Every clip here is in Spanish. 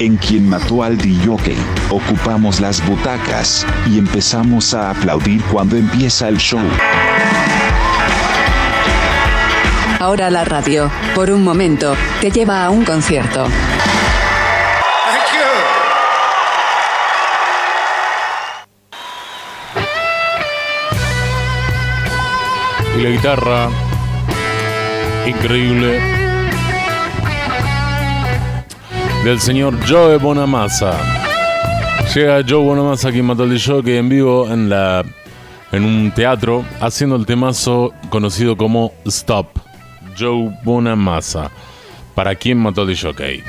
en quien mató al DJ. Ocupamos las butacas y empezamos a aplaudir cuando empieza el show. Ahora la radio, por un momento, te lleva a un concierto. Y la guitarra, increíble. del señor Joe Bonamassa. Llega Joe Bonamassa aquí en Matal de Jockey en vivo en, la, en un teatro haciendo el temazo conocido como Stop. Joe Bonamassa. ¿Para quién Matal de Jockey?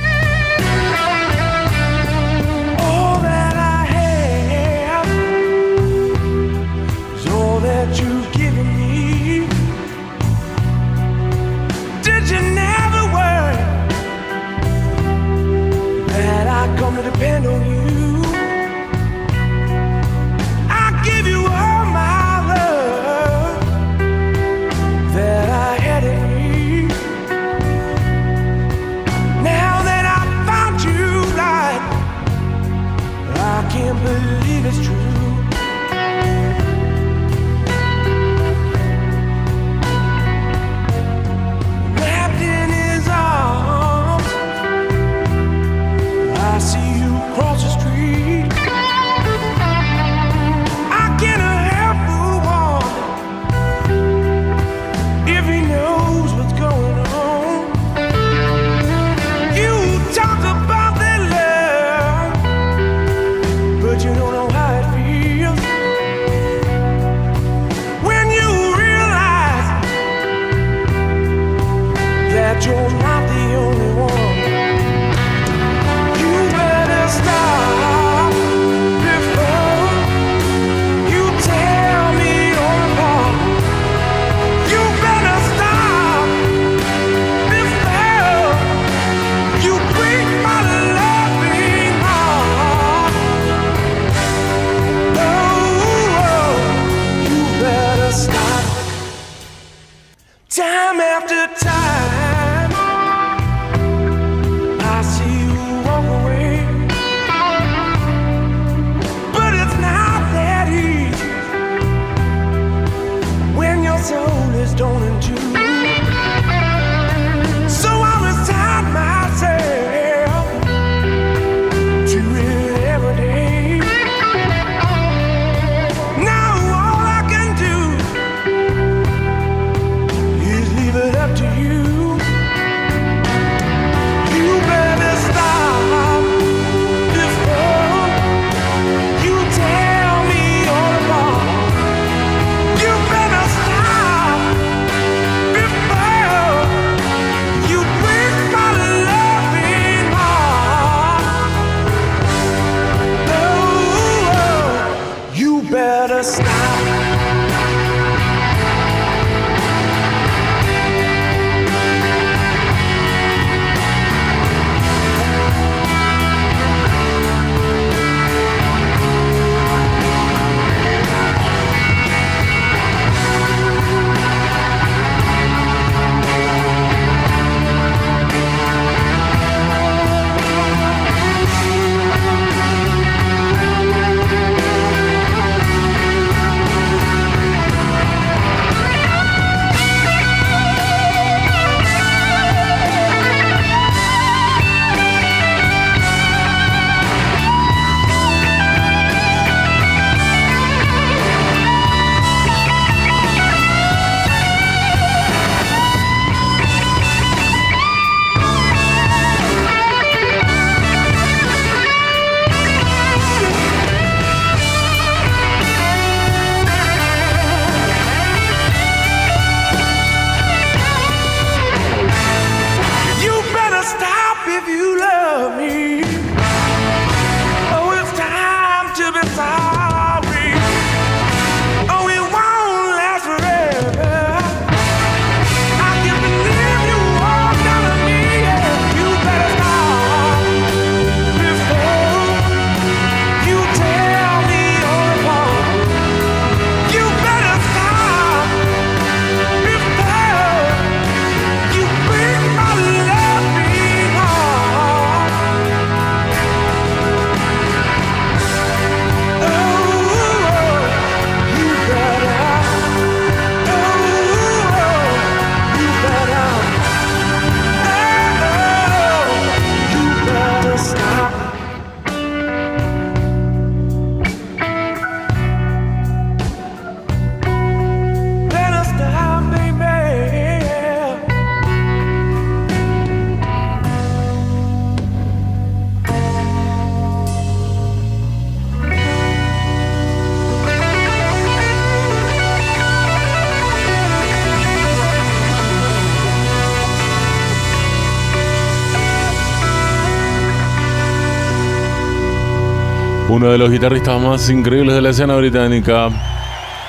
Uno de los guitarristas más increíbles de la escena británica.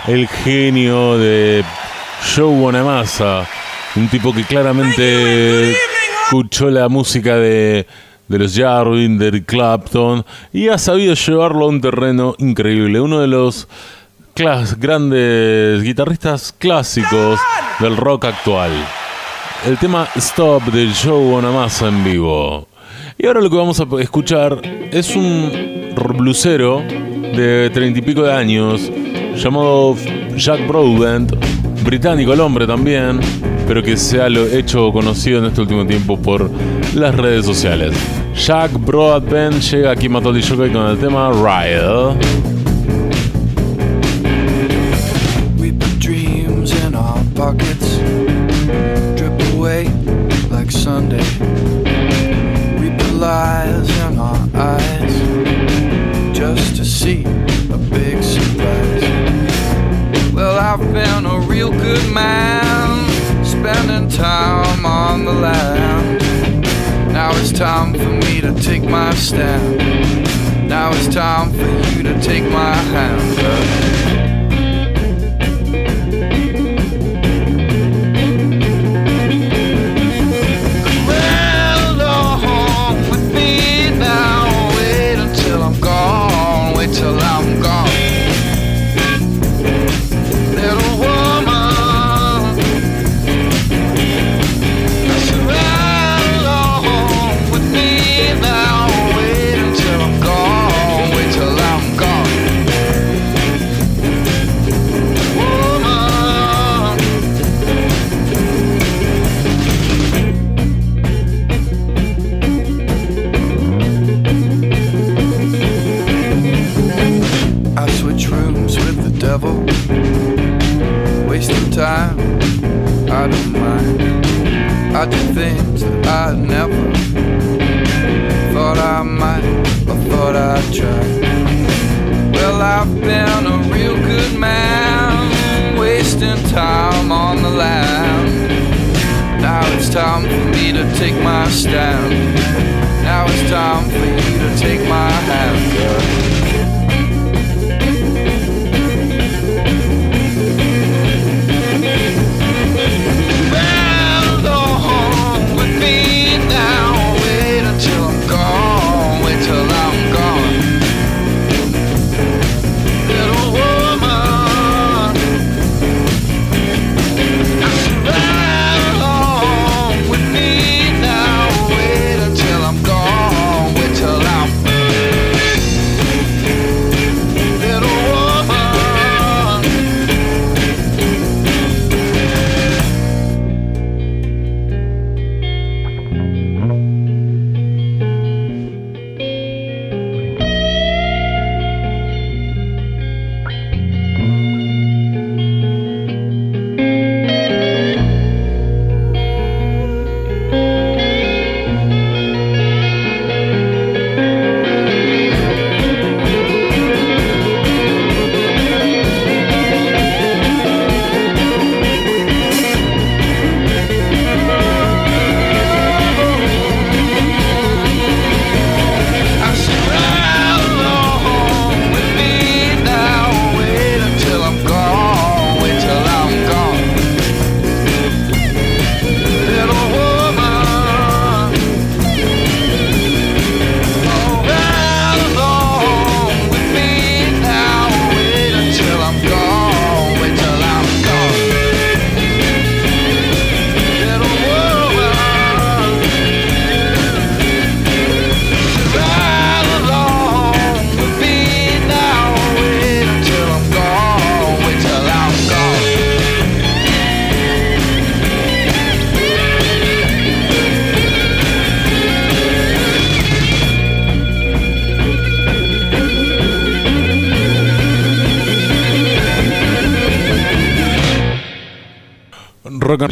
El genio de Joe Bonamassa. Un tipo que claramente escuchó la música de, los Jarvin, de Clapton y ha sabido llevarlo a un terreno increíble. Uno de los grandes guitarristas clásicos del rock actual. El tema Stop de Joe Bonamassa en vivo. Y ahora lo que vamos a escuchar es un blusero de treinta y pico de años llamado Jack Broadbent, británico el hombre también, pero que se ha hecho conocido en este último tiempo por las redes sociales. Jack Broadbent llega aquí a Matoli Jockey con el tema Ride. See a big surprise. Well, I've been a real good man, spending time on the land. Now it's time for me to take my stand. Now it's time for you to take my hand. I do things that I never thought I might or thought I'd try. Well, I've been a real good man, wasting time on the land. Now it's time for me to take my stand. Now it's time for you to take my hand, girl.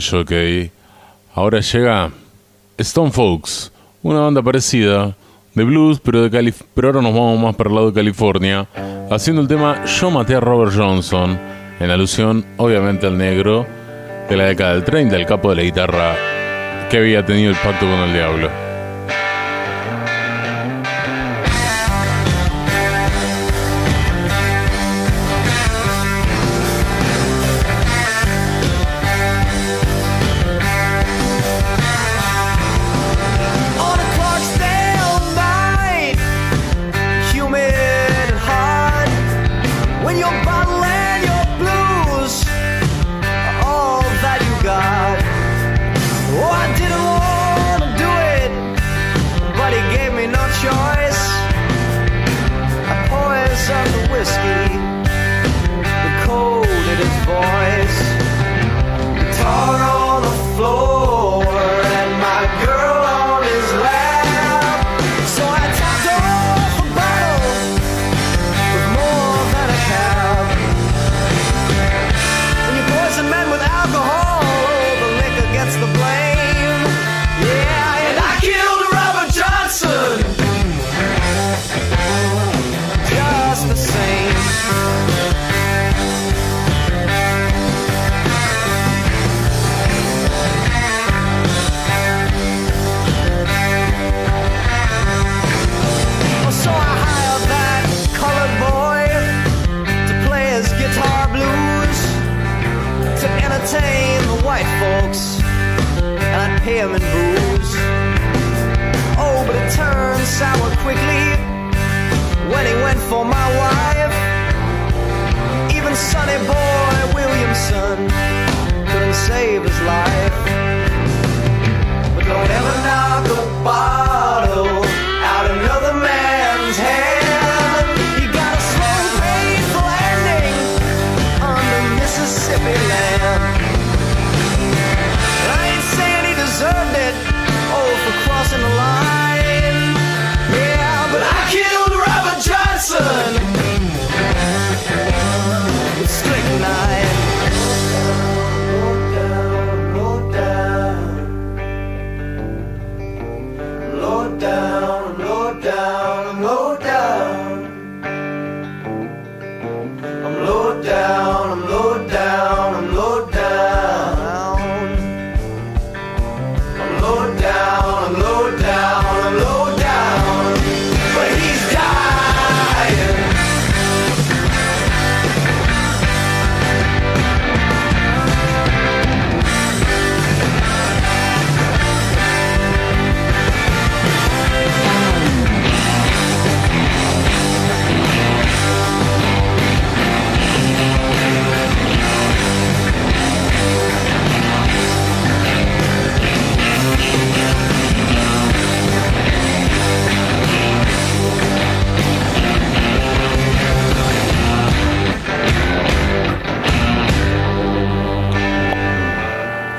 Jockey. Ahora llega Stone Folks, una banda parecida de blues, pero de Calif pero ahora nos vamos más para el lado de California, haciendo el tema Yo maté a Robert Johnson, en alusión obviamente al negro de la década del 30, el capo de la guitarra que había tenido el pacto con el diablo.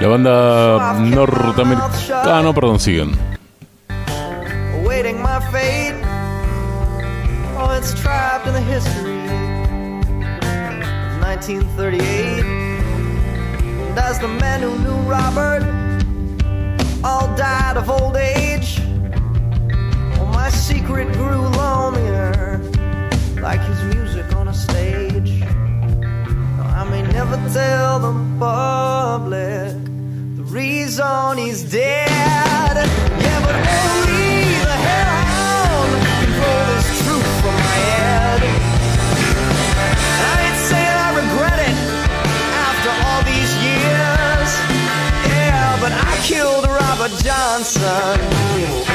Banda norteamericana... Ah, no, perdón, siguen. awaiting my fate. Oh, it's trapped in the history of 1938. And as the men who knew Robert all died of old age, well, my secret grew lonelier, like his music on a stage. Now, I may never tell the public reason is dead. Yeah, but only the hellhound can pull this truth from my head. I ain't saying I regret it after all these years. Yeah, but I killed Robert Johnson.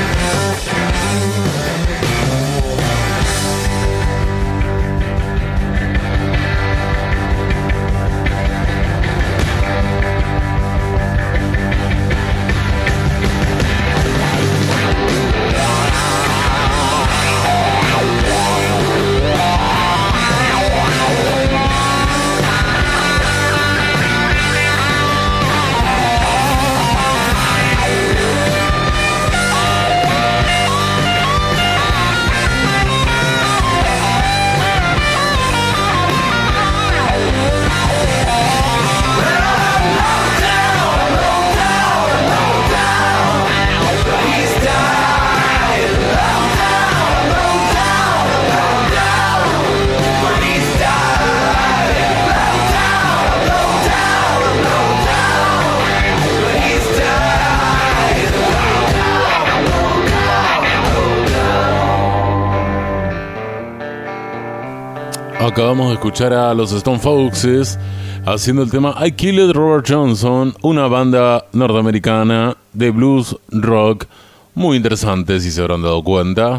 Acabamos de escuchar a los Stone Foxes haciendo el tema I Killed Robert Johnson, una banda norteamericana de blues rock muy interesante si se habrán dado cuenta.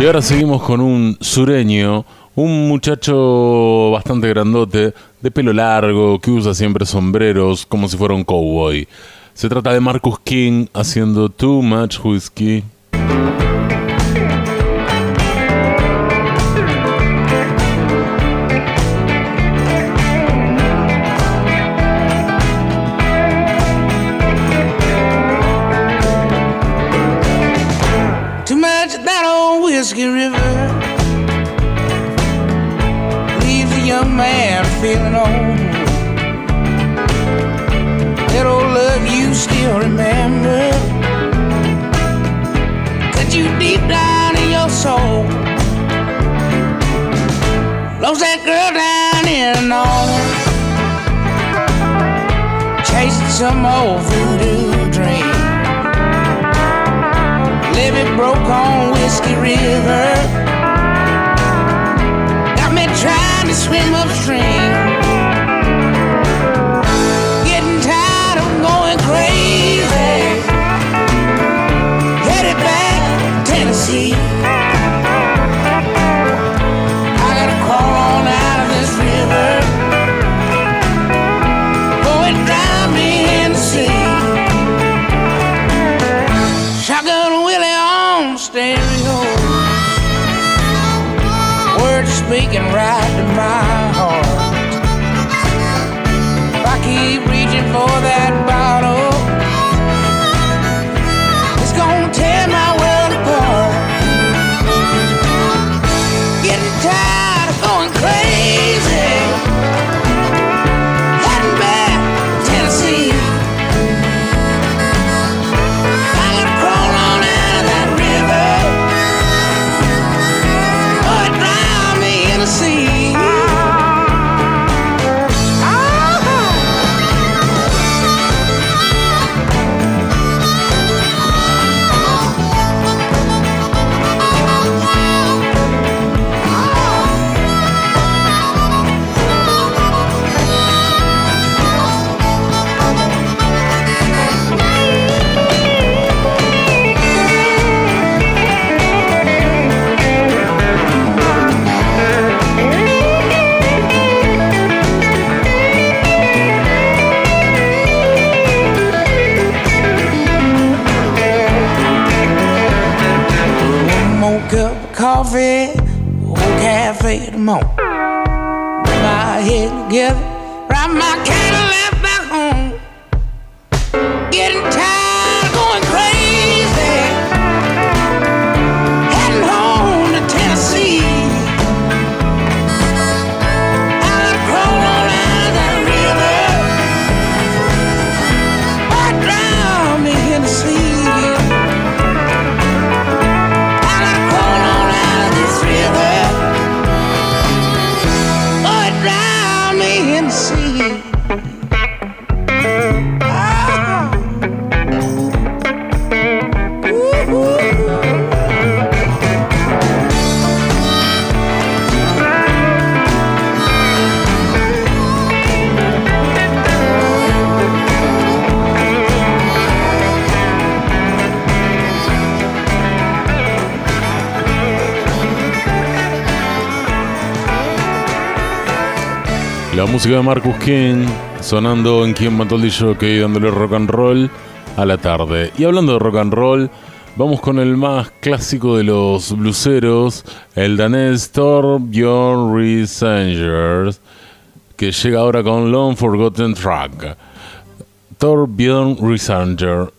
Y ahora seguimos con un sureño, un muchacho bastante grandote, de pelo largo, que usa siempre sombreros como si fuera un cowboy. Se trata de Marcus King haciendo Too Much Whiskey. Some old voodoo dream. Levee broke on Whiskey River. Speaking right to my heart. If I keep reaching for that coffee, old cafe tomorrow. bring my head together música de Marcus King sonando en Quien mató al Jockey dándole rock and roll a la tarde. Y hablando de rock and roll, vamos con el más clásico de los bluseros, el danés Torbjörn Riesanger, que llega ahora con Long Forgotten Track. Torbjörn Riesanger,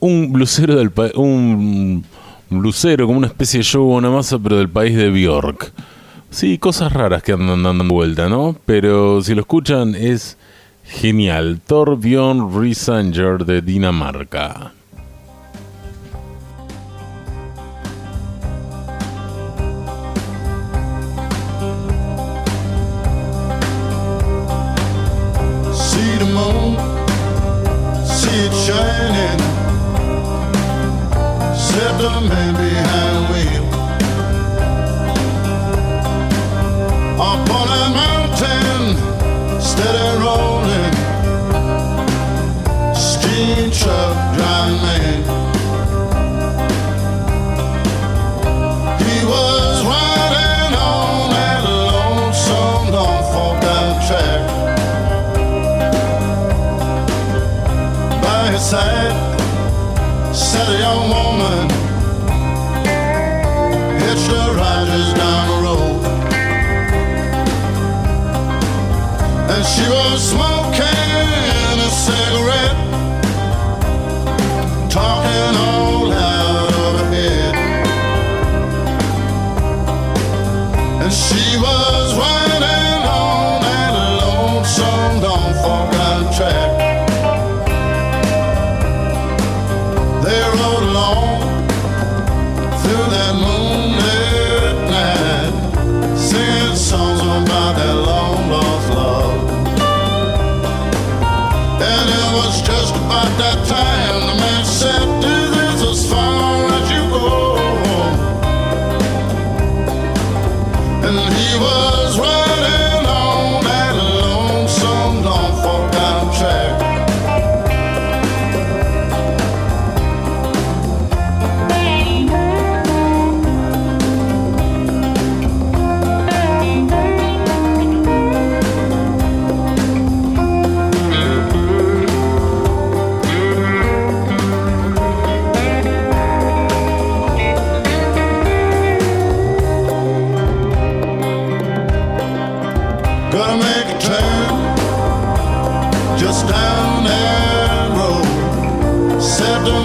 un blusero del un blusero como una especie de Joe Bonamassa, pero del país de Bjork. Sí, cosas raras que andan dando vuelta, ¿no? Pero si lo escuchan es genial. Torbjörn Riesanger de Dinamarca. smoke.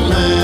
land.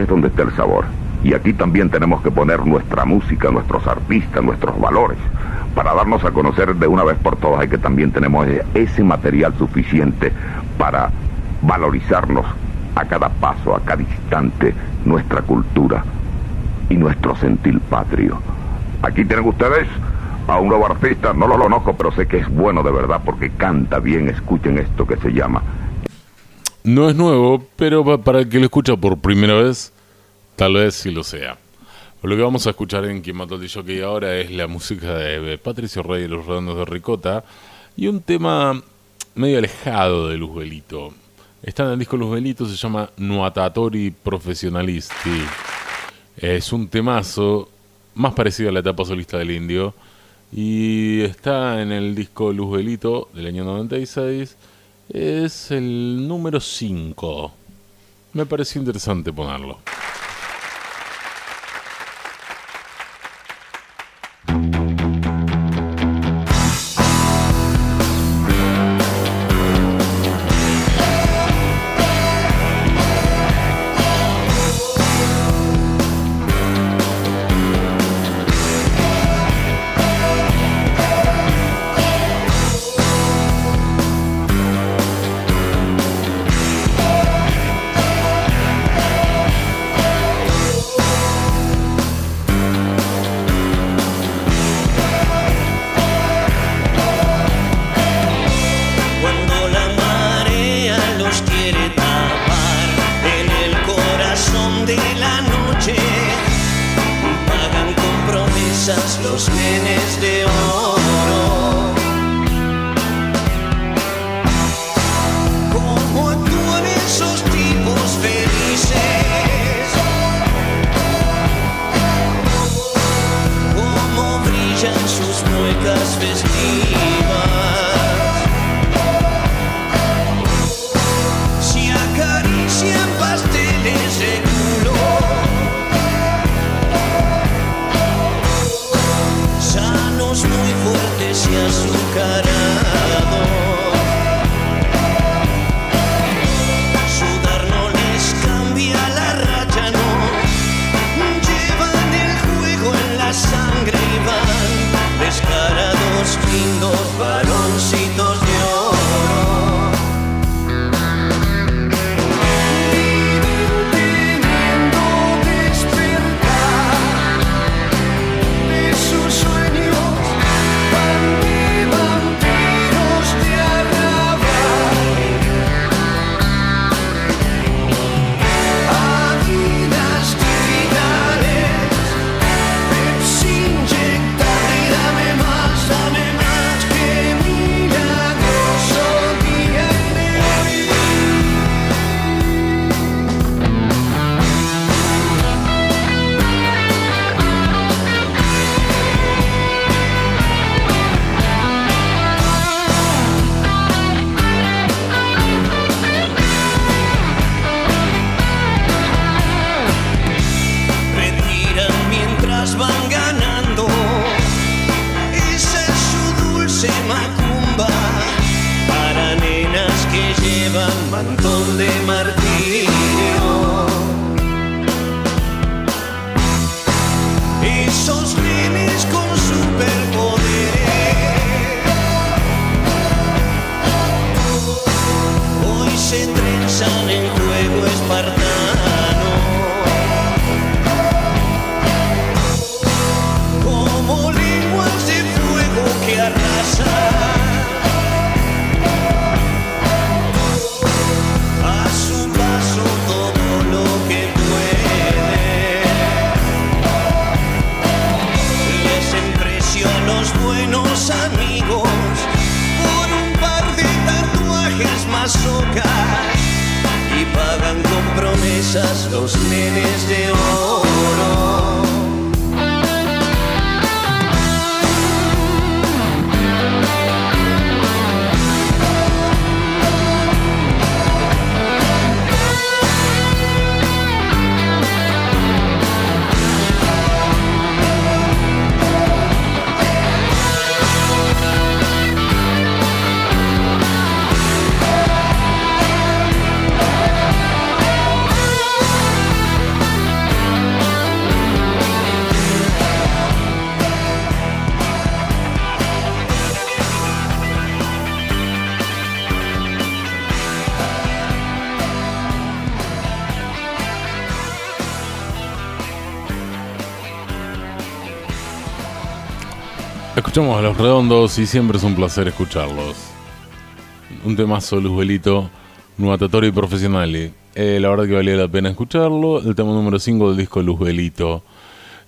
Es donde está el sabor. Y aquí también tenemos que poner nuestra música, nuestros artistas, nuestros valores. Para darnos a conocer de una vez por todas, hay que también tenemos ese material suficiente para valorizarnos a cada paso, a cada instante, nuestra cultura y nuestro sentir patrio. Aquí tienen ustedes a un nuevo artista, no lo conozco, pero sé que es bueno de verdad porque canta bien, escuchen esto que se llama No es nuevo, pero pa- para el que lo escucha por primera vez, tal vez sí lo sea. Lo que vamos a escuchar en Quien mató al ahora es la música de Patricio Rey y los Redondos de Ricota y un tema medio alejado de Luz Belito. Está en el disco Luz Belito, se llama Nuatatori Professionalisti. Es un temazo más parecido a la etapa solista del indio y está en el disco Luz Belito del año 96. Es el número 5. Me pareció interesante ponerlo. Y pagan con promesas los nenes de oro. Escuchamos a los redondos y siempre es un placer escucharlos. Un temazo, Luzbelito, nuatatori profesional. Eh, la verdad que valía la pena escucharlo. El tema número 5 del disco Luzbelito.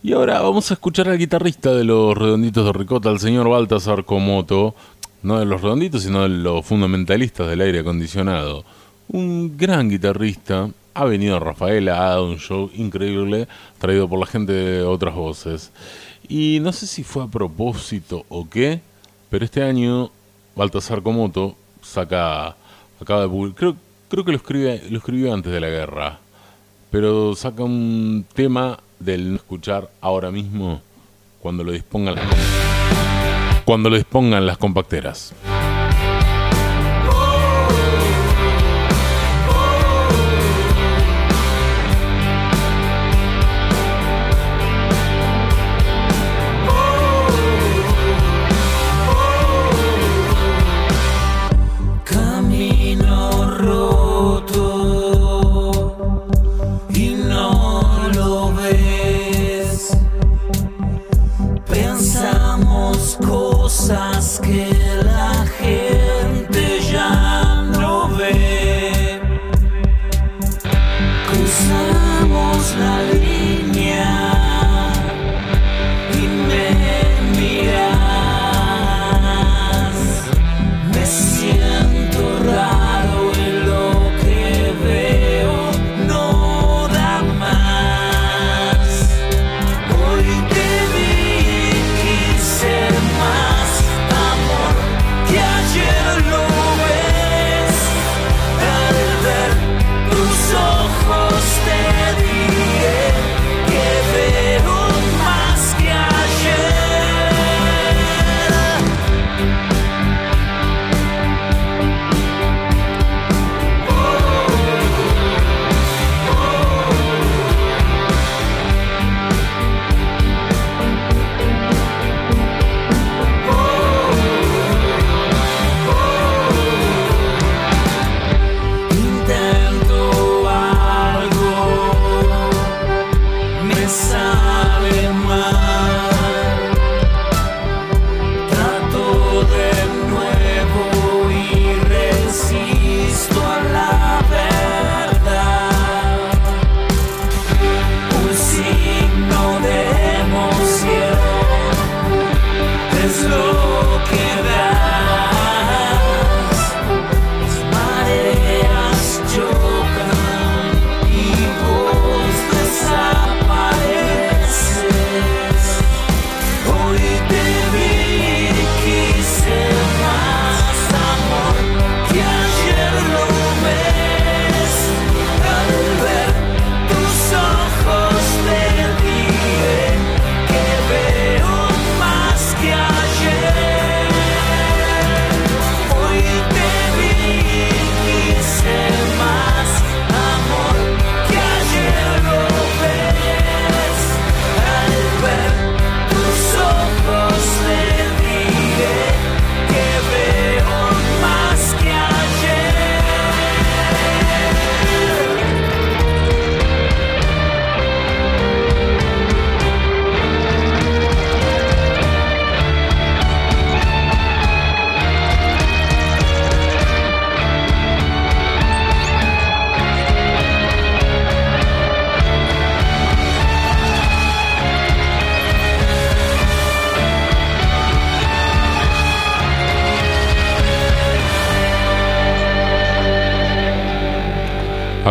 Y ahora vamos a escuchar al guitarrista de los redonditos de Ricota, el señor Baltasar Komoto. No de los redonditos, sino de los fundamentalistas del aire acondicionado. Un gran guitarrista. Ha venido a Rafaela, ha dado un show increíble, traído por la gente de otras voces. Y no sé si fue a propósito o qué, pero este año Baltasar Komoto saca, acaba de creo, creo que lo, escribe, lo escribió antes de la guerra, pero saca un tema del no escuchar ahora mismo cuando lo dispongan cuando lo dispongan las compacteras.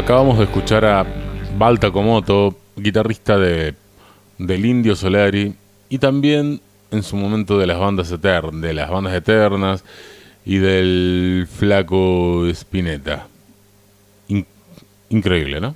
Acabamos de escuchar a Balta Komoto, guitarrista de, del Indio Solari y también en su momento de las bandas eternas, de las bandas eternas y del flaco Spinetta. In- increíble, ¿no?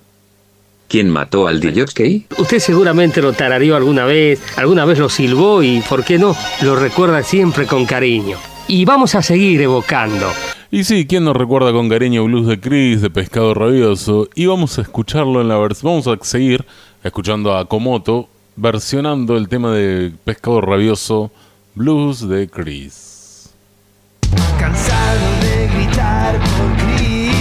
¿Quién mató al DJ? Usted seguramente lo tarareó alguna vez, alguna vez lo silbó y, ¿por qué no? Lo recuerda siempre con cariño. Y vamos a seguir evocando. Y sí, ¿quién nos recuerda con cariño Blues de Chris, de Pescado Rabioso? Y vamos a escucharlo en la versión. Vamos a seguir escuchando a Komoto versionando el tema de Pescado Rabioso Blues de Chris. Cansado de gritar por Chris,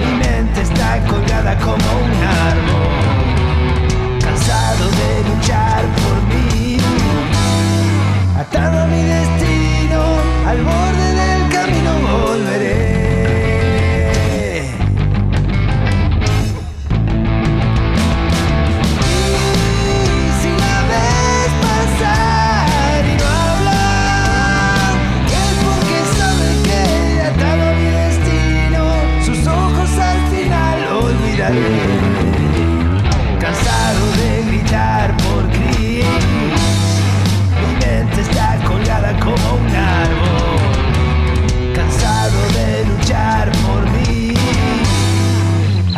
mi mente está colgada como un árbol. Cansado de luchar por mí, atado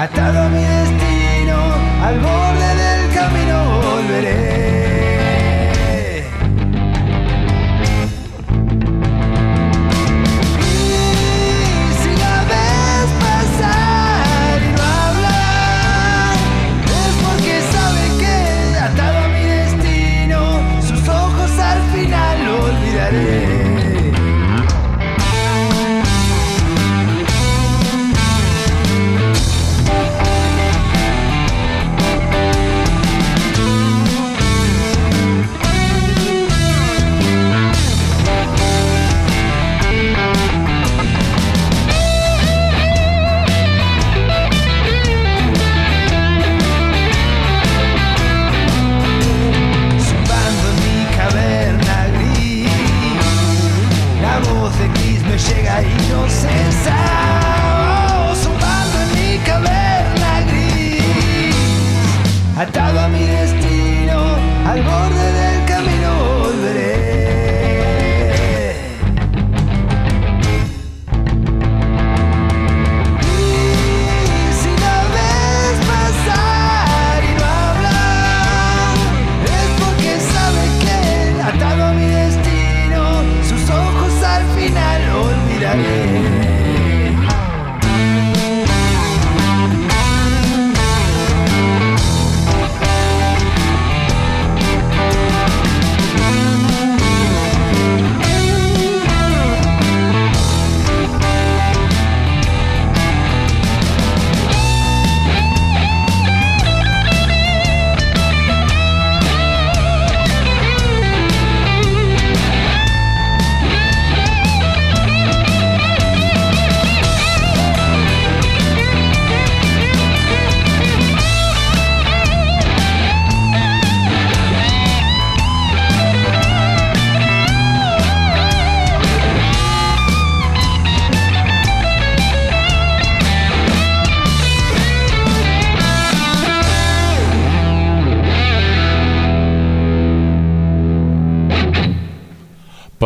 atada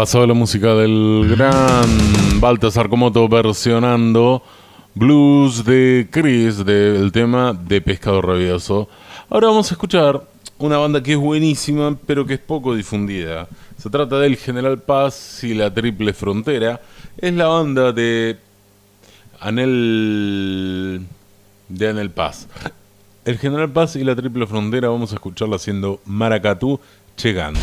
Pasó la música del gran Baltasar Komoto versionando blues de Chris del tema de Pescado Rabioso. Ahora vamos a escuchar una banda que es buenísima, pero que es poco difundida. Se trata del General Paz y la Triple Frontera. Es la banda de Anel de Anel Paz. El General Paz y la Triple Frontera vamos a escucharla haciendo Maracatú llegando.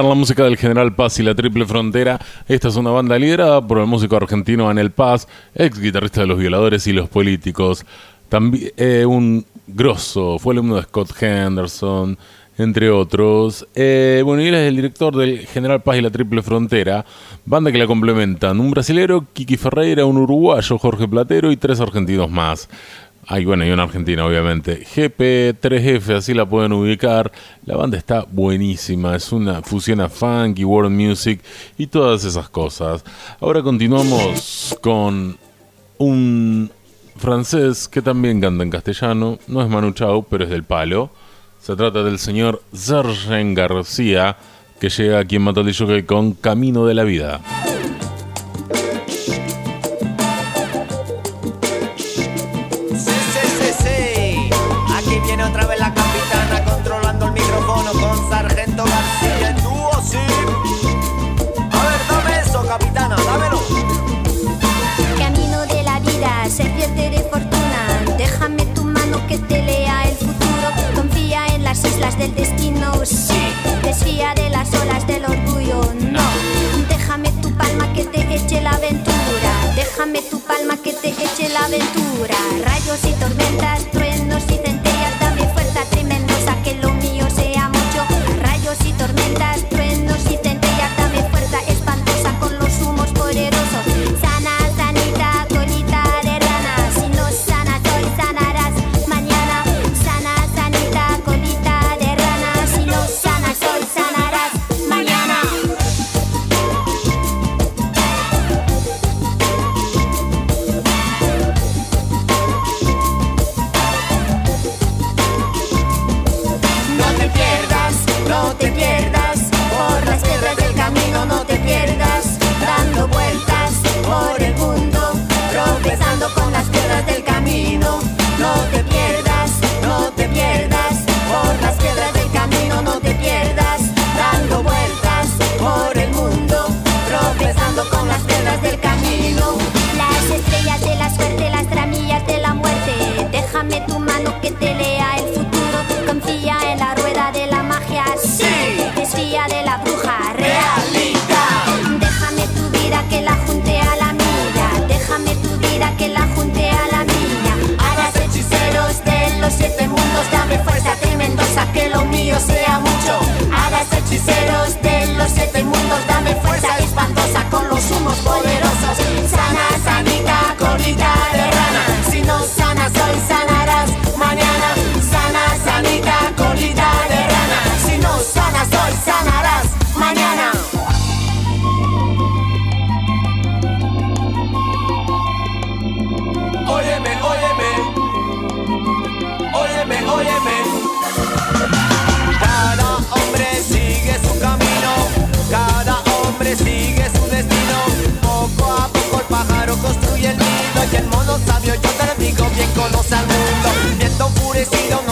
La música del General Paz y la Triple Frontera. Esta es una banda liderada por el músico argentino Anel Paz, ex guitarrista de Los Violadores y Los Políticos. También eh, un grosso, fue alumno de Scott Henderson, entre otros. Eh, bueno, y él es el director del General Paz y la Triple Frontera, banda que la complementan un brasilero, Kiki Ferreira, un uruguayo, Jorge Platero y tres argentinos más. Ay, bueno, y una argentina, obviamente. GP3F, así la pueden ubicar. La banda está buenísima. Es una fusión a funk y world music y todas esas cosas. Ahora continuamos con un francés que también canta en castellano. No es Manu Chao, pero es del palo. Se trata del señor Sergen García, que llega aquí en Jockey con Camino de la Vida. del destino, sí. Desfía de las olas del orgullo, no. Déjame tu palma que te eche la aventura. Déjame tu palma que te eche la aventura. Rayos y tormentas, no siete mundos, dame fuerza tremendosa, que lo mío sea mucho. Hagas hechiceros de los siete mundos, dame fuerza espantosa. decidam não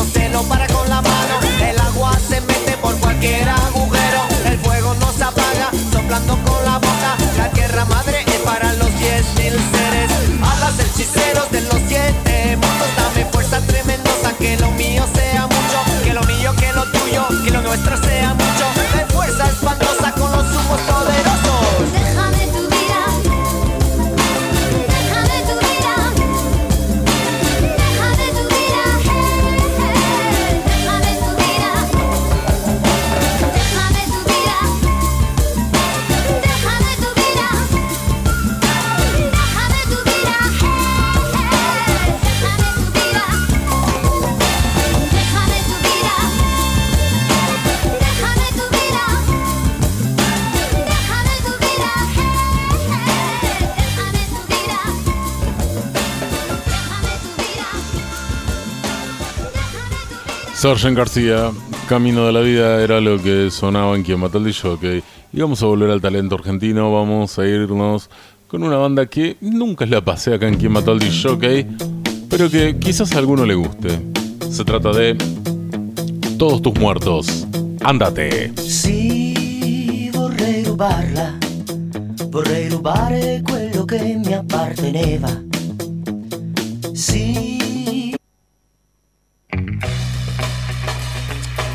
Sargent García, Camino de la Vida era lo que sonaba en Quien Mató al Y vamos a volver al talento argentino, vamos a irnos con una banda que nunca la pasé acá en Quien Mató al Jockey, pero que quizás a alguno le guste. Se trata de Todos tus muertos. Andate. Sí, vorrei rubarla, vorrei quello che mi apparteneva.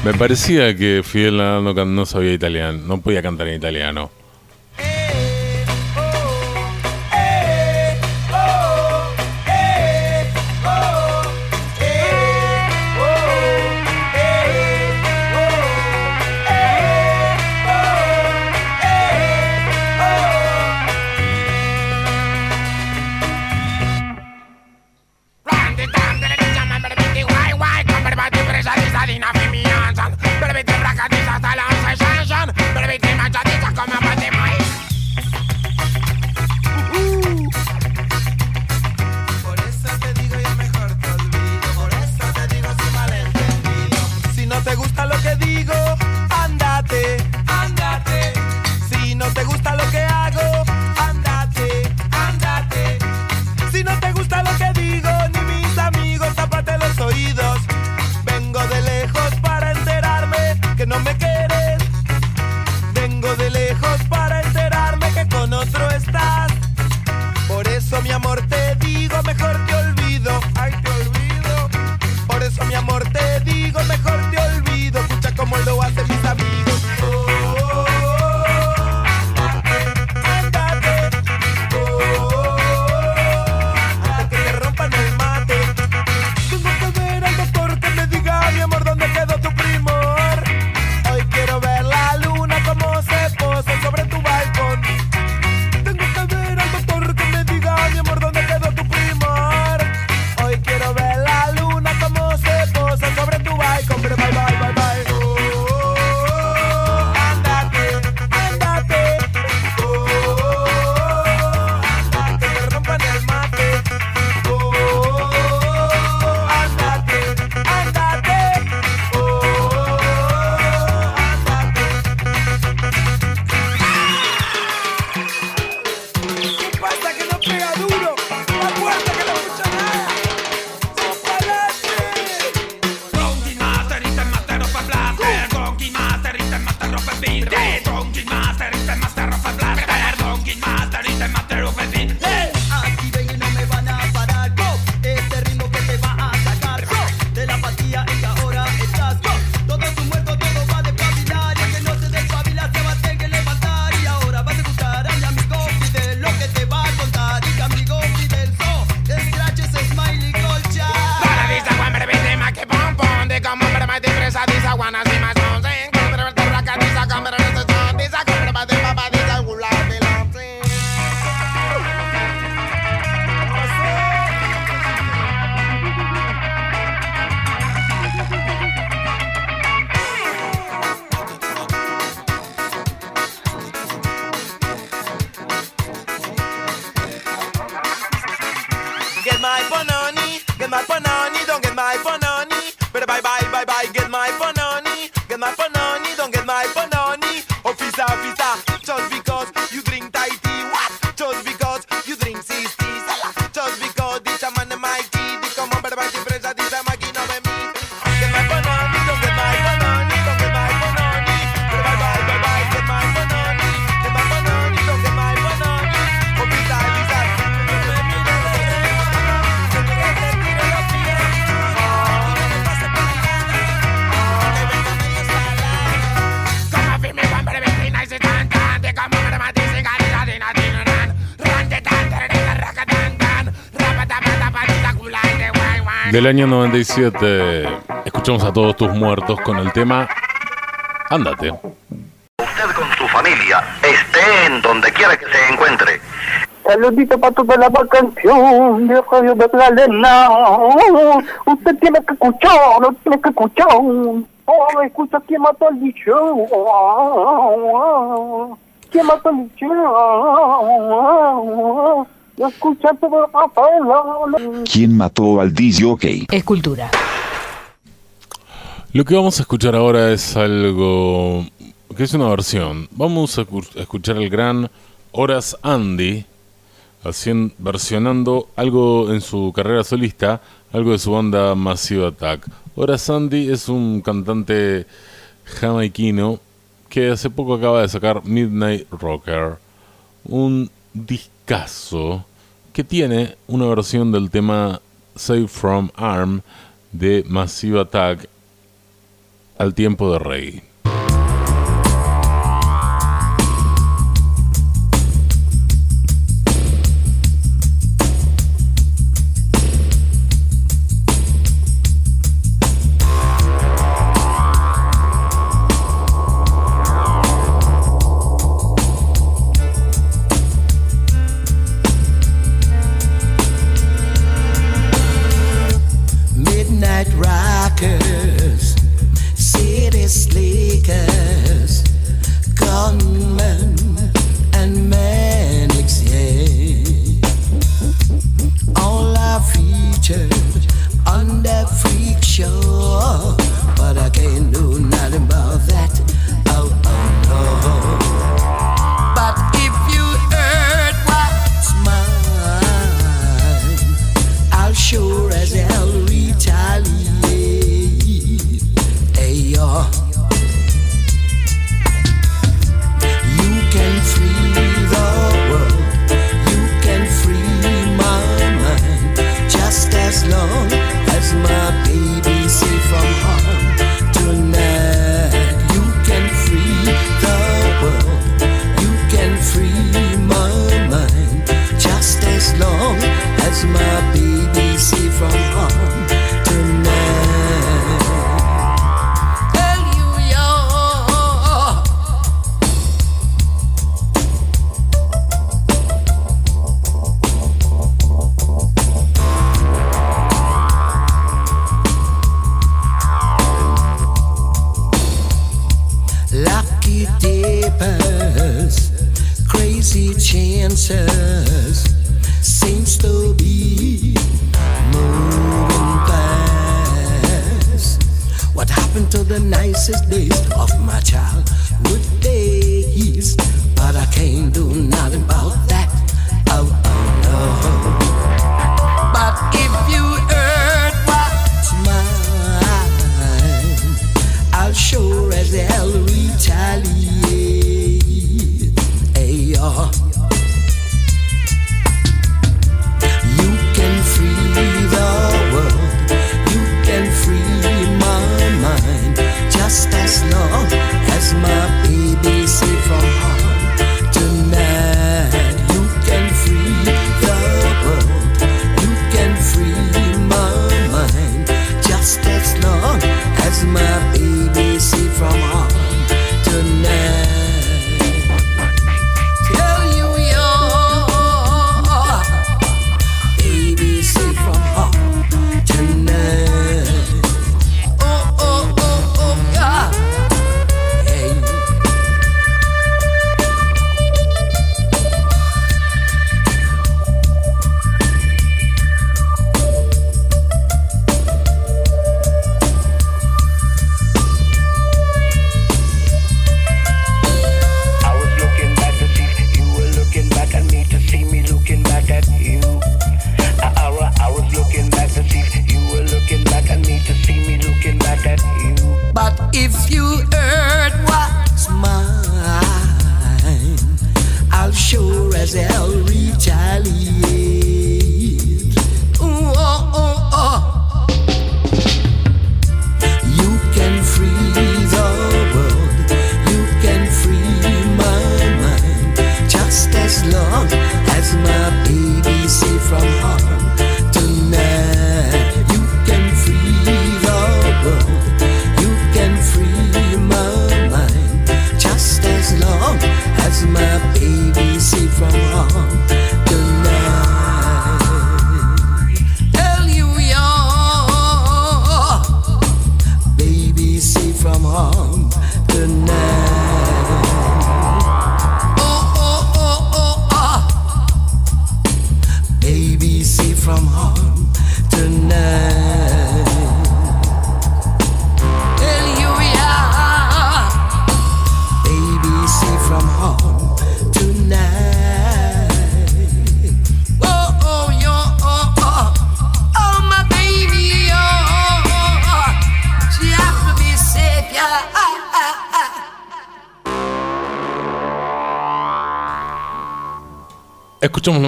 Me parecía que Fidel no, no sabía italiano, no podía cantar en italiano. Del año 97, escuchamos a todos tus muertos con el tema Ándate. Usted con su familia, esté en donde quiera que se encuentre. Saludito para toda la canción de Radio Magdalena. Usted tiene que escuchar, lo tiene que escuchar. Oh, escucha que mató al bicho. Que mató al bicho. ¿Quién mató al DJ? Escultura. Lo que vamos a escuchar ahora es algo que es una versión. Vamos a escuchar el gran Horas Andy haciendo, versionando algo en su carrera solista, algo de su banda Massive Attack. Horas Andy es un cantante jamaiquino que hace poco acaba de sacar Midnight Rocker, un discazo que tiene una versión del tema Save from Arm de Massive Attack al tiempo de Rey.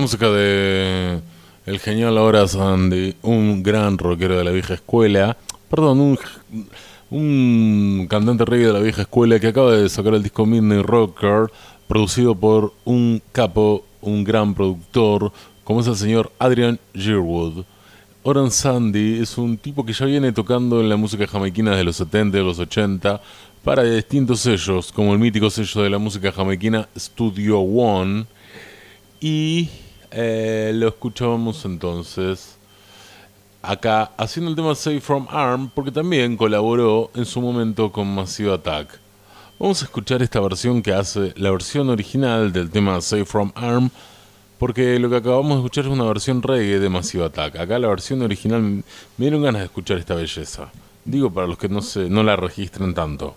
Música de el genial ahora Sandy, un gran rockero de la vieja escuela. Perdón, un, un cantante reggae de la vieja escuela que acaba de sacar el disco Midnight Rocker, producido por un capo, un gran productor, como es el señor Adrian Yearwood. Oran Sandy es un tipo que ya viene tocando en la música jamaiquina desde los 70 y los 80 para distintos sellos, como el mítico sello de la música jamaiquina Studio One. Y eh, lo escuchábamos entonces acá haciendo el tema Save from Arm, porque también colaboró en su momento con Massive Attack. Vamos a escuchar esta versión que hace la versión original del tema Save from Arm, porque lo que acabamos de escuchar es una versión reggae de Massive Attack. Acá la versión original me dieron ganas de escuchar esta belleza. Digo para los que no, se, no la registren tanto.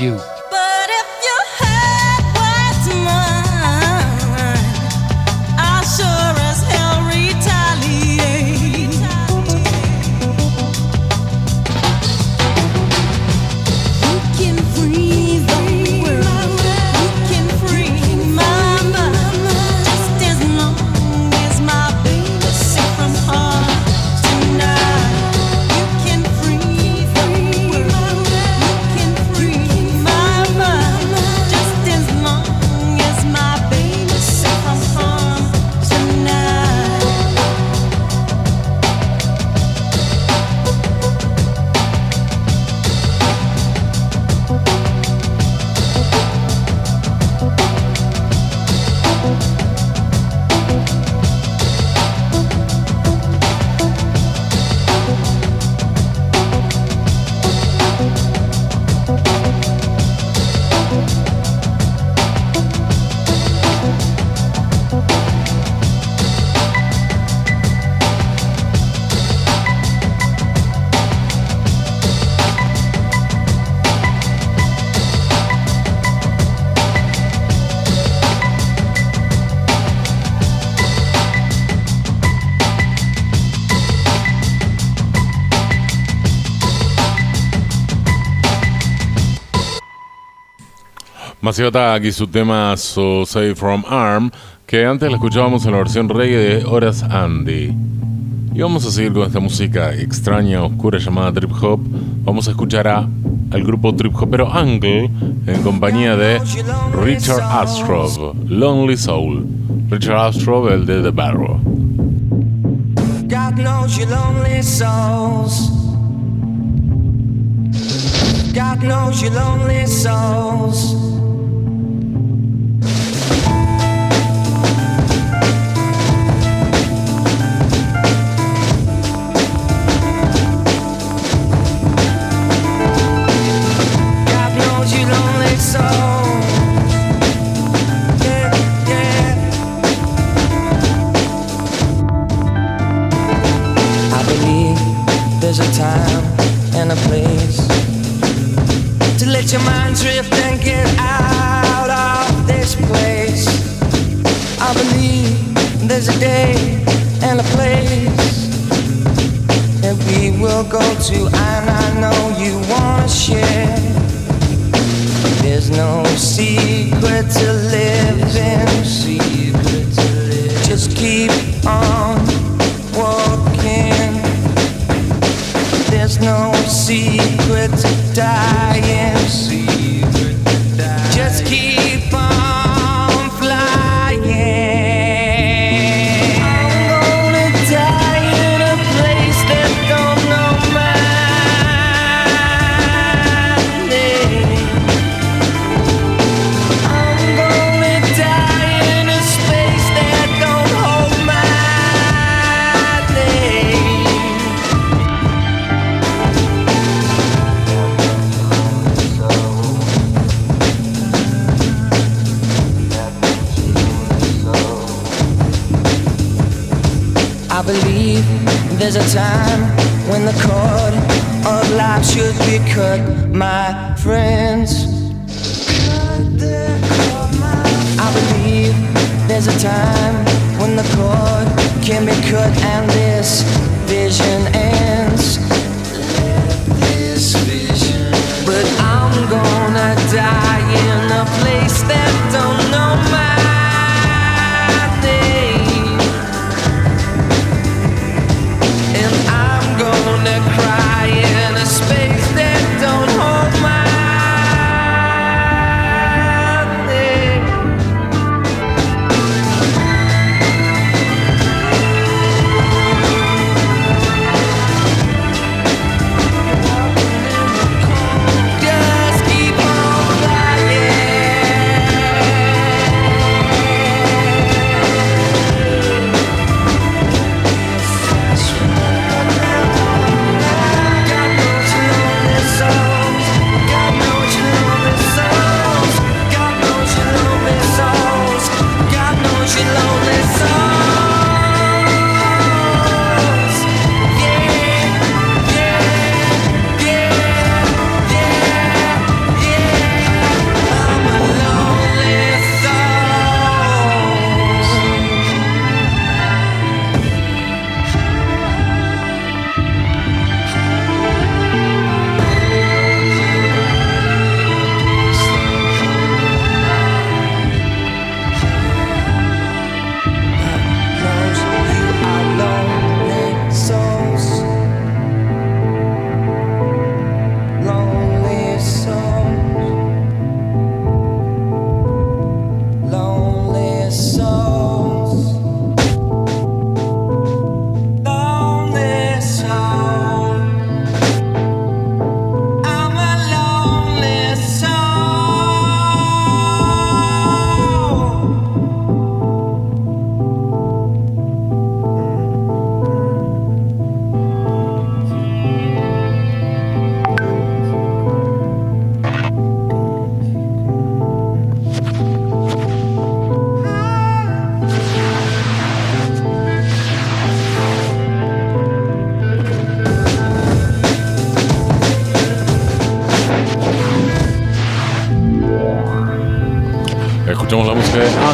you. Maciota aquí su tema So Save From Arm, que antes la escuchábamos en la versión reggae de Horas Andy. Y vamos a seguir con esta música extraña, oscura llamada Trip Hop. Vamos a escuchar a, al grupo Trip Hopero Angle en compañía de Richard Astrov, Lonely Soul. Richard Astrov, el de The Barrow. God knows your lonely souls. God knows your lonely souls. there's a time when the cord of life should be cut, my friends. I believe there's a time when the cord can be cut and this vision ends. But I'm gonna die in a place that don't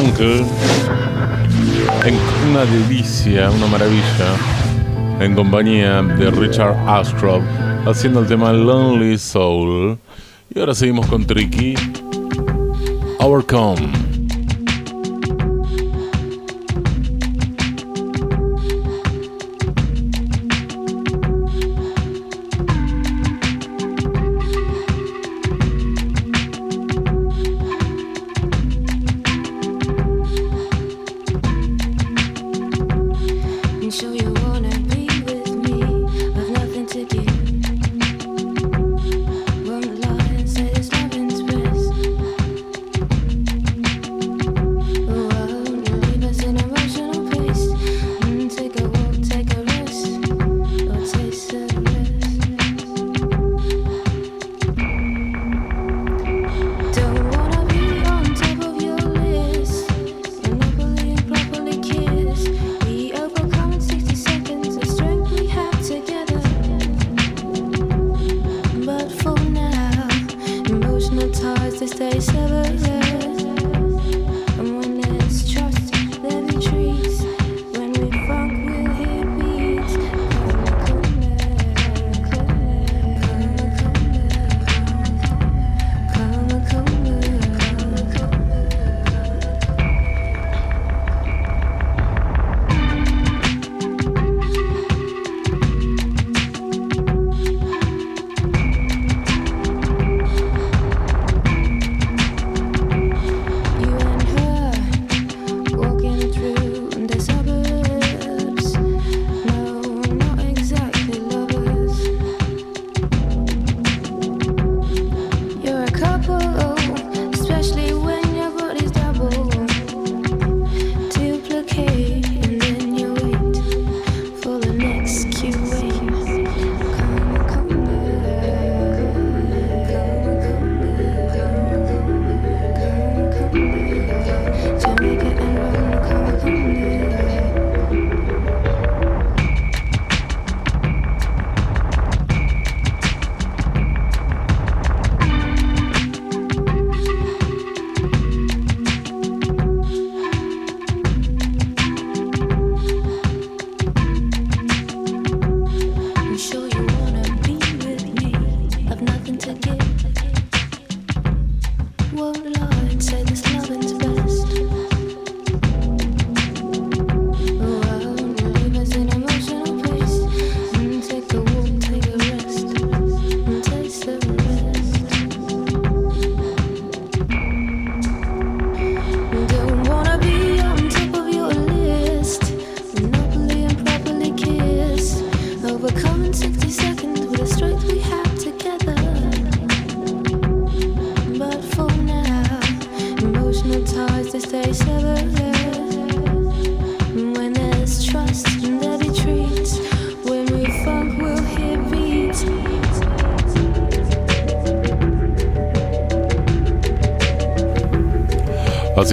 Uncle. una delicia, una maravilla. En compañía de Richard Ashcroft, haciendo el tema Lonely Soul. Y ahora seguimos con Tricky. Overcome.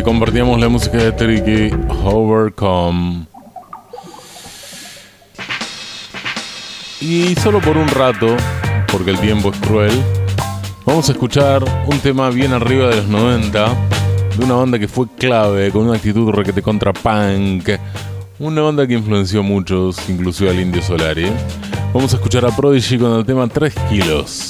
compartíamos la música de Tricky Overcome. Y solo por un rato, porque el tiempo es cruel, vamos a escuchar un tema bien arriba de los 90, de una banda que fue clave, con una actitud requete contra punk, una banda que influenció a muchos, inclusive al Indio Solari. Vamos a escuchar a Prodigy con el tema 3 kilos.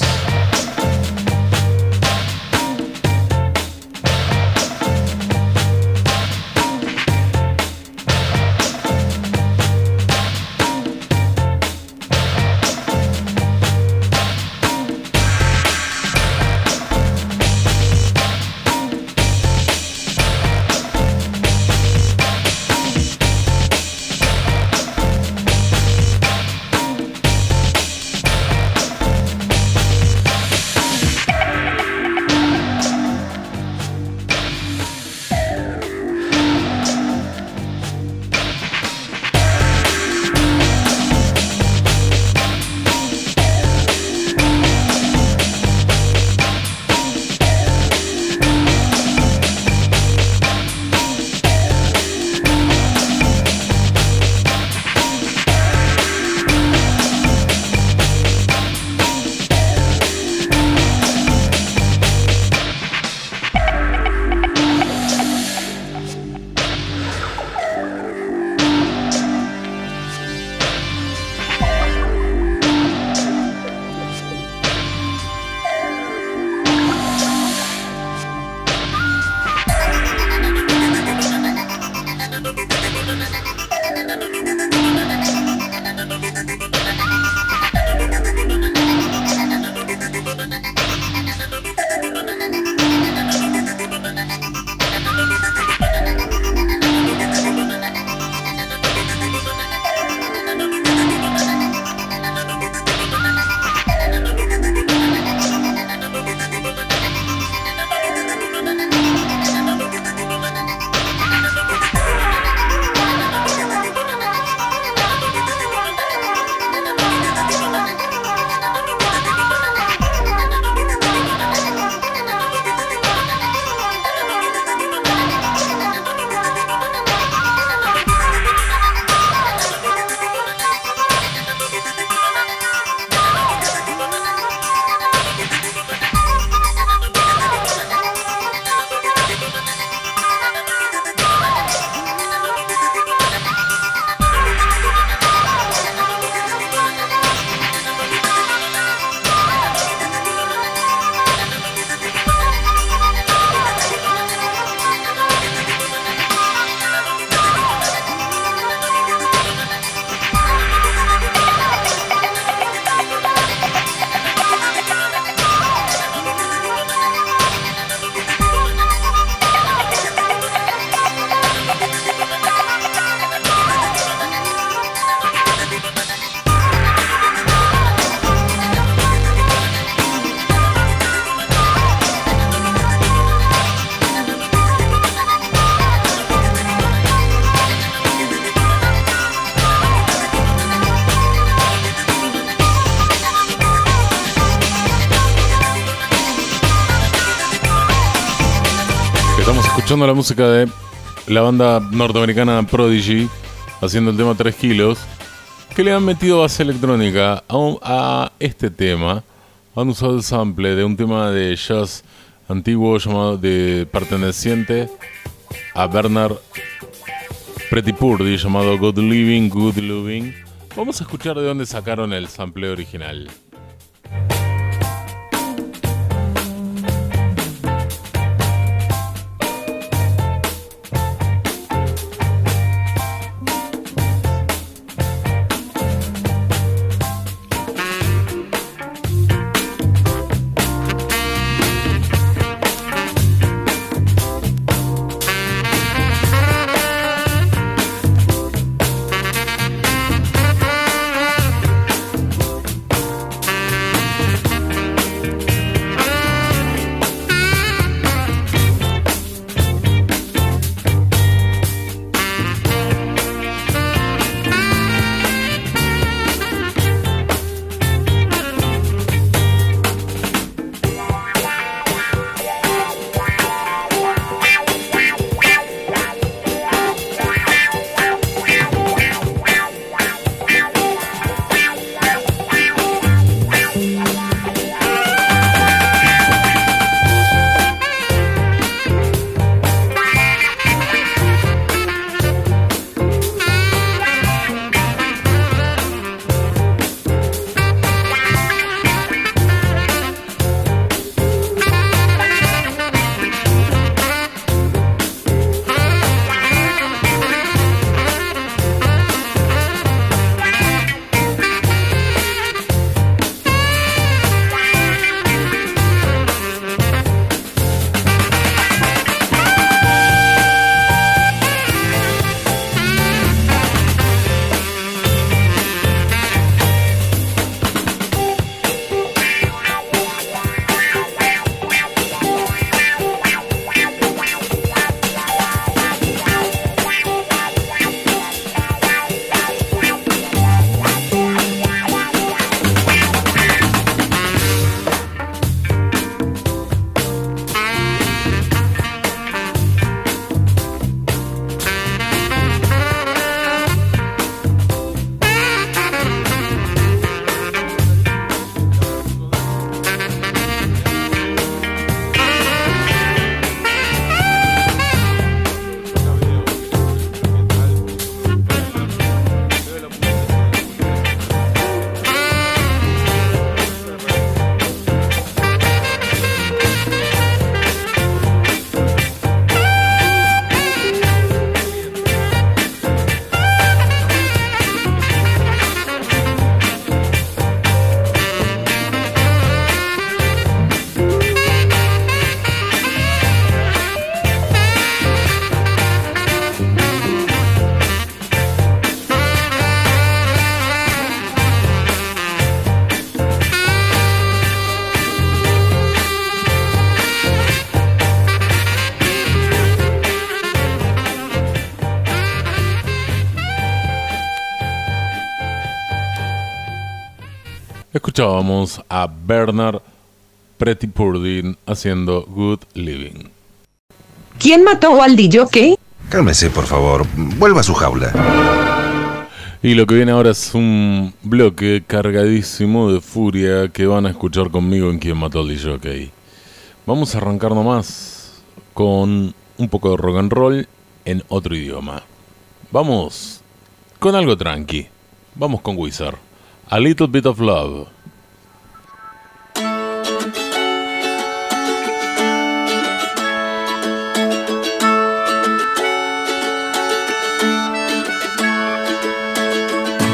Escuchando la música de la banda norteamericana Prodigy haciendo el tema 3 kilos que le han metido base electrónica a, un- a este tema. Han usado el sample de un tema de jazz antiguo llamado de perteneciente a Bernard Pretty Purdy llamado Good Living, Good Living. Vamos a escuchar de dónde sacaron el sample original. Escuchábamos a Bernard Pretty Purdin haciendo Good Living. ¿Quién mató al DJ? Cálmese, por favor. Vuelva a su jaula. Y lo que viene ahora es un bloque cargadísimo de furia que van a escuchar conmigo en Quien mató al DJ. Vamos a arrancar nomás con un poco de rock and roll en otro idioma. Vamos con algo tranqui. Vamos con Wizard. A Little Bit of Love.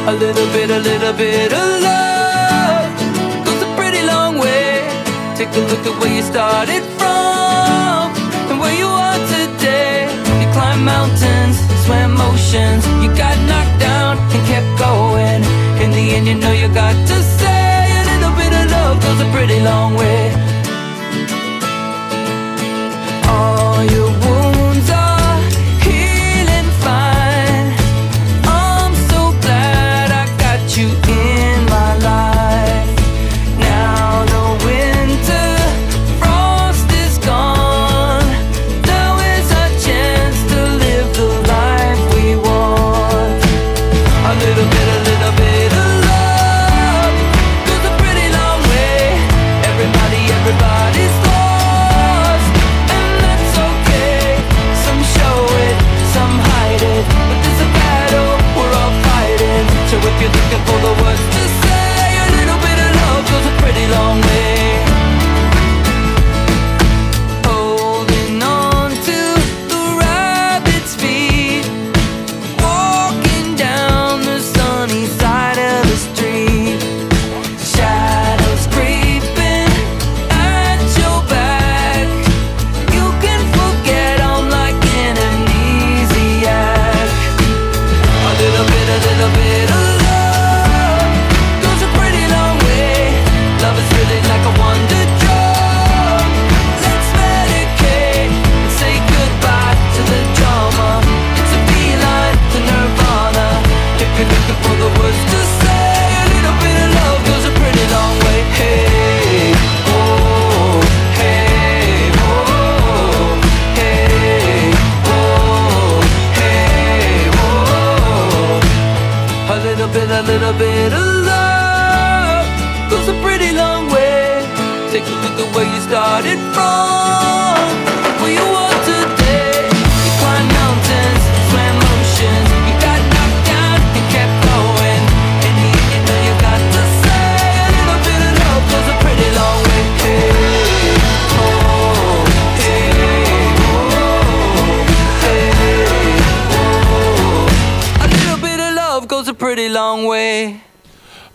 A little bit, a little bit of love goes a pretty long way. Take a look at where you started from and where you are today. You climbed mountains, swam oceans, you got knocked down and kept going. In the end, you know you got to say a little bit of love goes a pretty long way. All your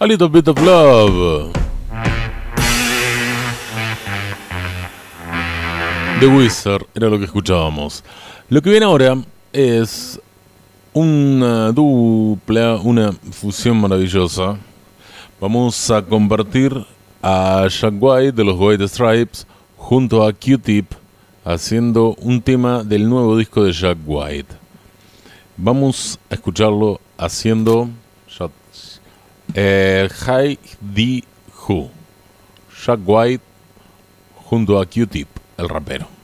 A Little Bit of Love. The Wizard era lo que escuchábamos. Lo que viene ahora es una dupla, una fusión maravillosa. Vamos a compartir a Jack White de los White Stripes junto a Q-Tip haciendo un tema del nuevo disco de Jack White. Vamos a escucharlo haciendo el High D Who. Jack White junto a Q-Tip, el rapero.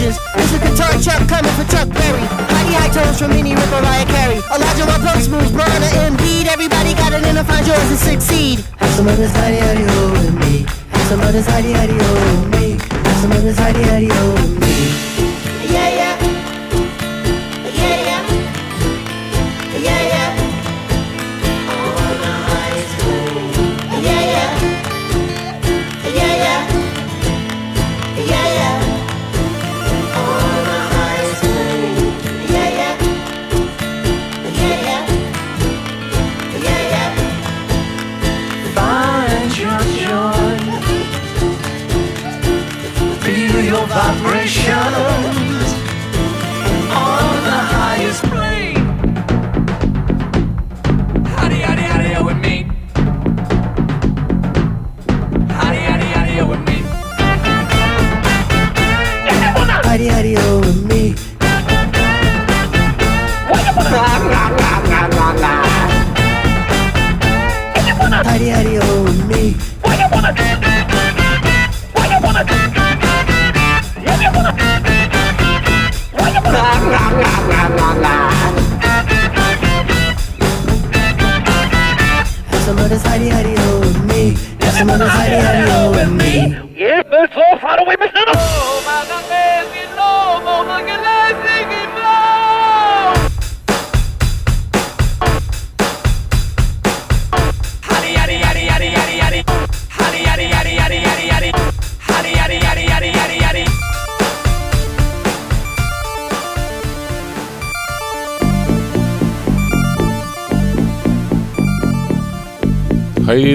It's the Guitar Chuck coming for Chuck Berry. Mighty high tones from Mini Ripper Raya Carey. Elijah my pumps smooths, Brianna Embiid. Everybody got it, an inner find yours and succeed. Have some of this hidey hidey with me. Have some of this hidey hidey with me. Have some of this hidey hidey with me.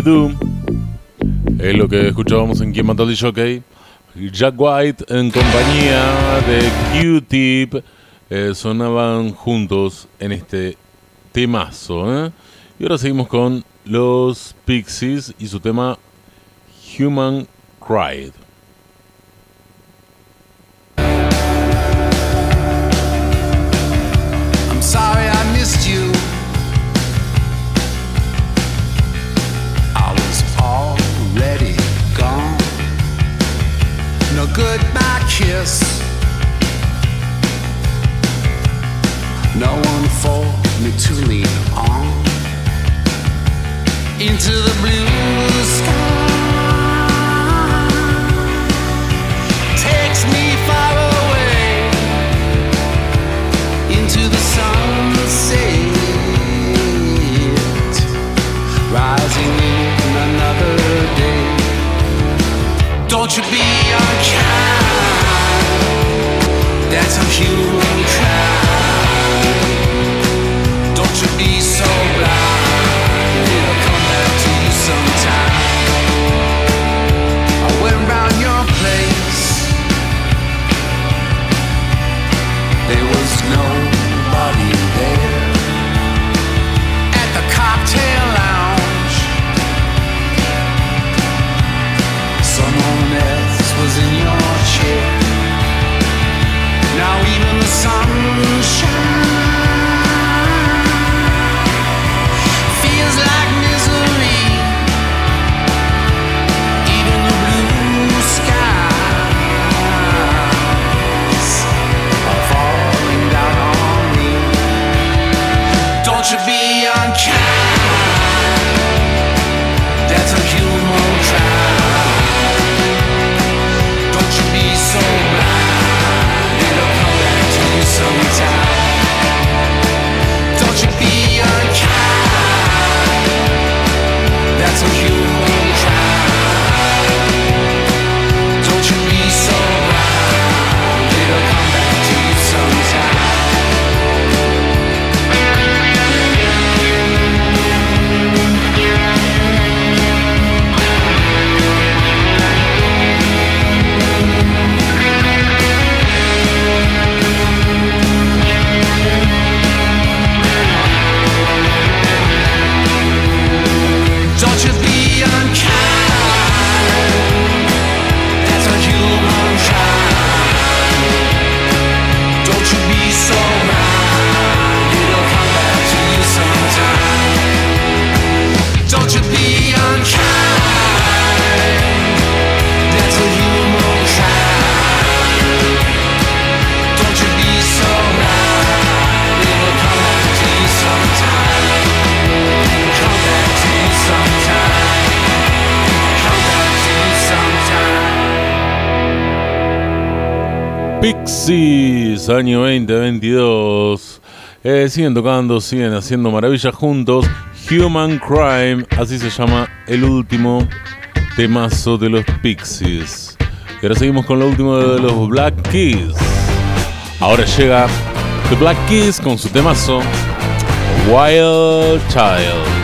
Do. Es lo que escuchábamos en Quien Mató al Jockey. Jack White en compañía de Q-Tip eh, sonaban juntos en este temazo. ¿eh? Y ahora seguimos con los Pixies y su tema Human Cried. goodbye kiss. No one for me to lean on into the blue sky. Takes me far away. Don't you be unkind. That's a human humankind. Don't you be Oasis, año 2022. Eh, siguen tocando, siguen haciendo maravillas juntos. Human Crime, así se llama el último temazo de los Pixies. Y ahora seguimos con lo último de los Black Keys. Ahora llega The Black Keys con su temazo Wild Child.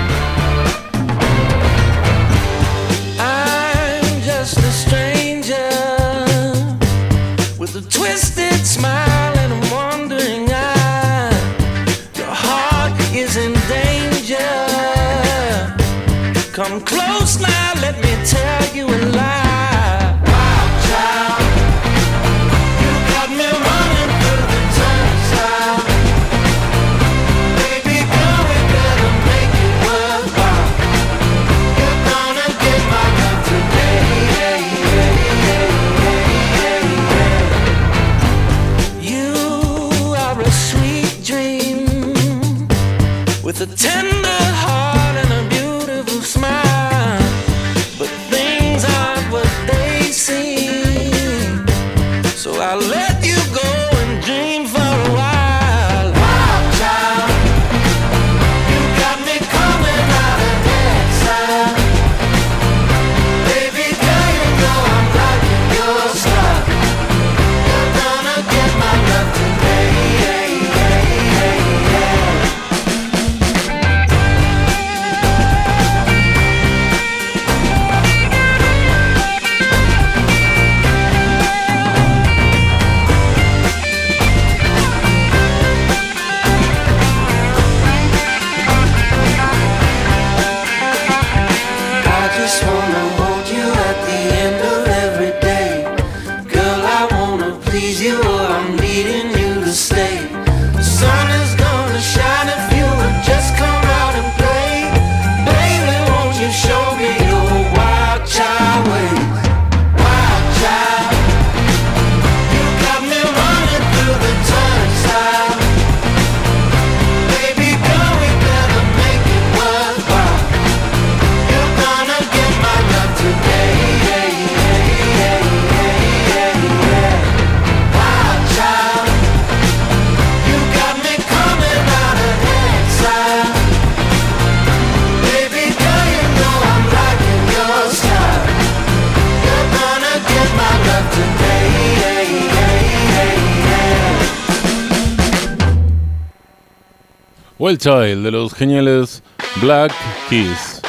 Child de los geniales Black Keys.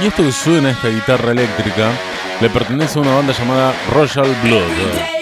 Y esto que suena esta guitarra eléctrica le pertenece a una banda llamada Royal Blood.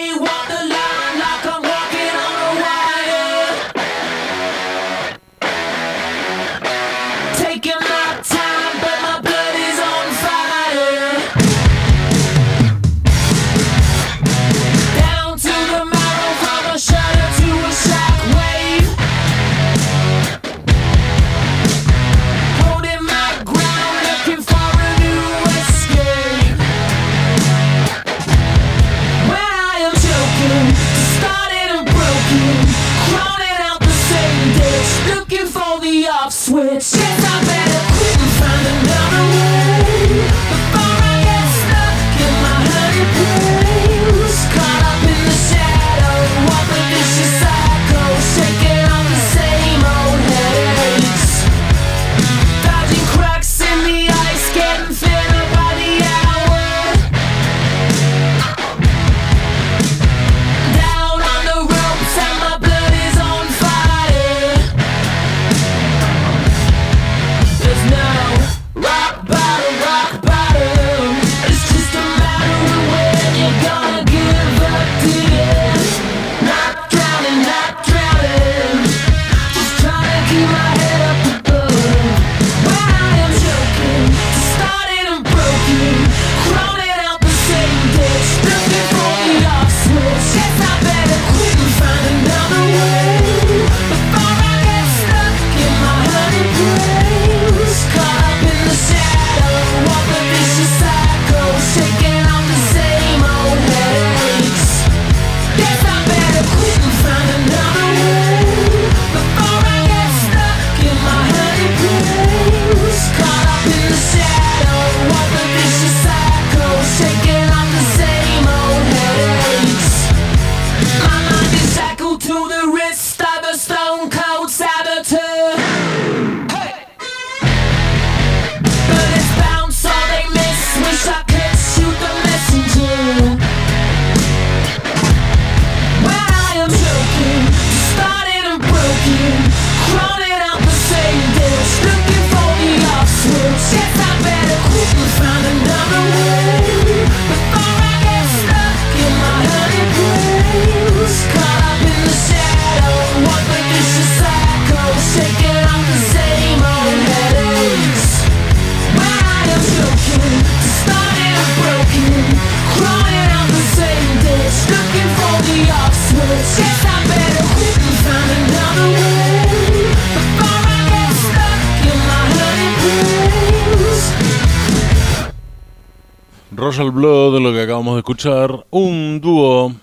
un dúo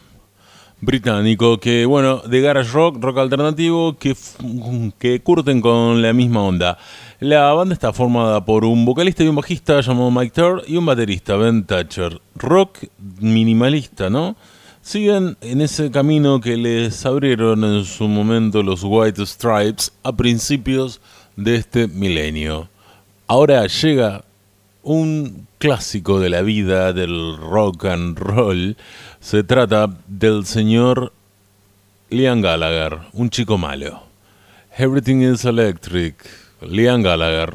británico que, bueno, de garage rock, rock alternativo, que, que curten con la misma onda. La banda está formada por un vocalista y un bajista llamado Mike Turr y un baterista, Ben Thatcher. Rock minimalista, ¿no? Siguen en ese camino que les abrieron en su momento los White Stripes a principios de este milenio. Ahora llega un clásico de la vida del rock and roll. Se trata del señor Liam Gallagher, un chico malo. Everything is Electric, Liam Gallagher.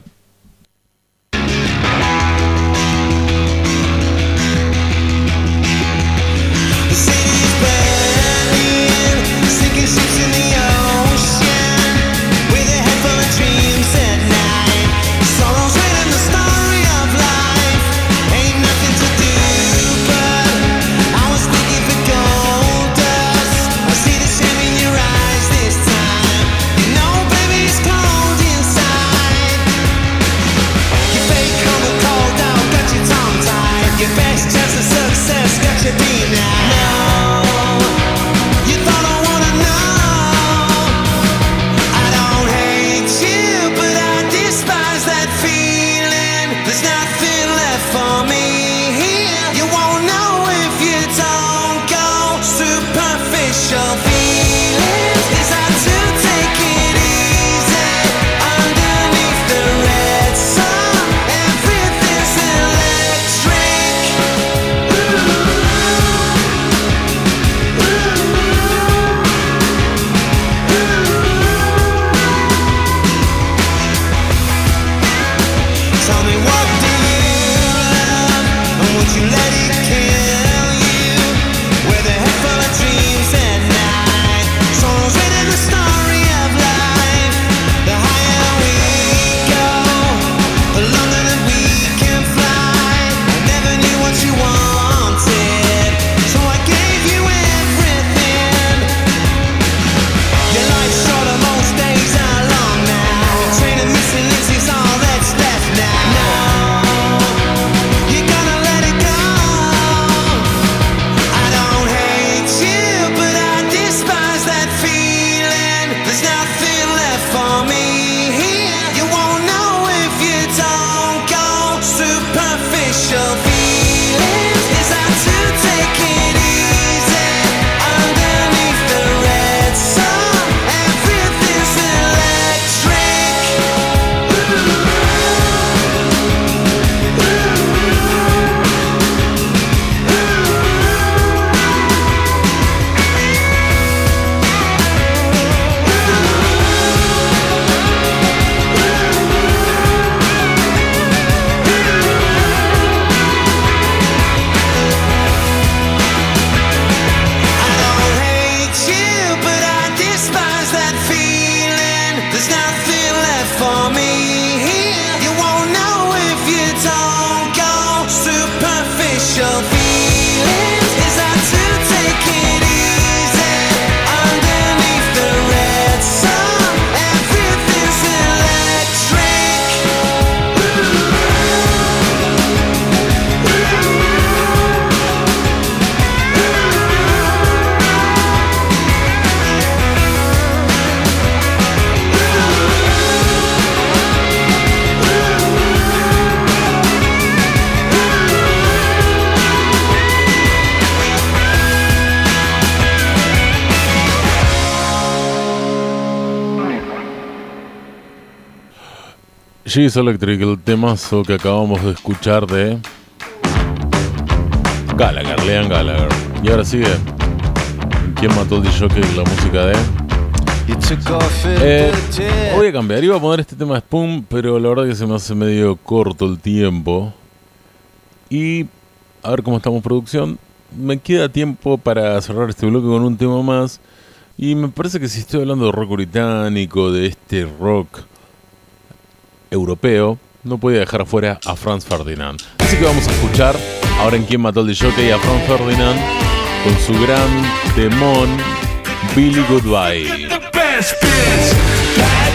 She's Electric, el temazo que acabamos de escuchar de Gallagher, Leon Gallagher. Y ahora sigue. ¿Quién mató al DJ? La música de. Eh, voy a cambiar, iba a poner este tema de Spoon, pero la verdad que se me hace medio corto el tiempo. Y a ver cómo estamos producción. Me queda tiempo para cerrar este bloque con un tema más. Y me parece que si estoy hablando de rock británico, de este rock europeo, no podía dejar afuera a Franz Ferdinand. Así que vamos a escuchar ahora en Quién mató al DJ a Franz Ferdinand con su gran temón Billy Goodbye. best bits. Bye